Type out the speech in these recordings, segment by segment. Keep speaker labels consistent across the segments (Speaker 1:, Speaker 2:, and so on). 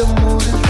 Speaker 1: the mood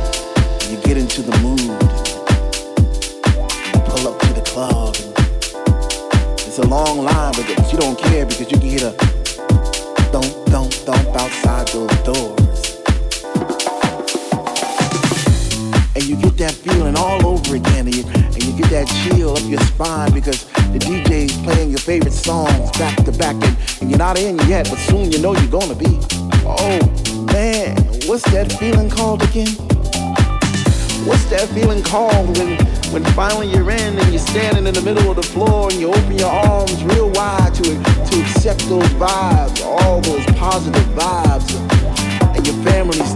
Speaker 1: Get into the mood. Pull up to the club. it's a long line, but you don't care because you can hear the thump, thump, thump outside those doors. And you get that feeling all over again, and you, and you get that chill up your spine because the DJ's playing your favorite songs back to back, and, and you're not in yet, but soon you know you're gonna be. Oh man, what's that feeling called again? What's that feeling called when, when finally you're in and you're standing in the middle of the floor and you open your arms real wide to, to accept those vibes, all those positive vibes, and your family's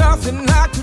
Speaker 2: nothing like